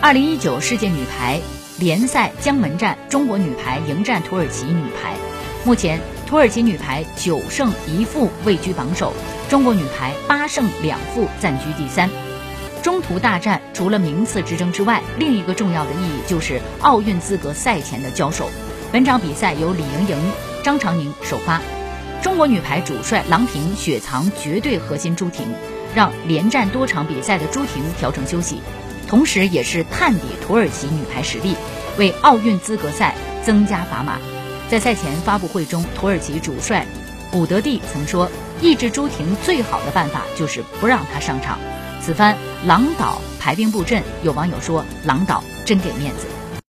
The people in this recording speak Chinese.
二零一九世界女排联赛江门站，中国女排迎战土耳其女排。目前，土耳其女排九胜一负位居榜首，中国女排八胜两负暂居第三。中途大战除了名次之争之外，另一个重要的意义就是奥运资格赛前的交手。本场比赛由李盈莹、张常宁首发，中国女排主帅郎平雪藏绝对核心朱婷，让连战多场比赛的朱婷调整休息。同时，也是探底土耳其女排实力，为奥运资格赛增加砝码。在赛前发布会中，土耳其主帅古德蒂曾说：“抑制朱婷最好的办法就是不让她上场。”此番郎导排兵布阵，有网友说：“郎导真给面子。”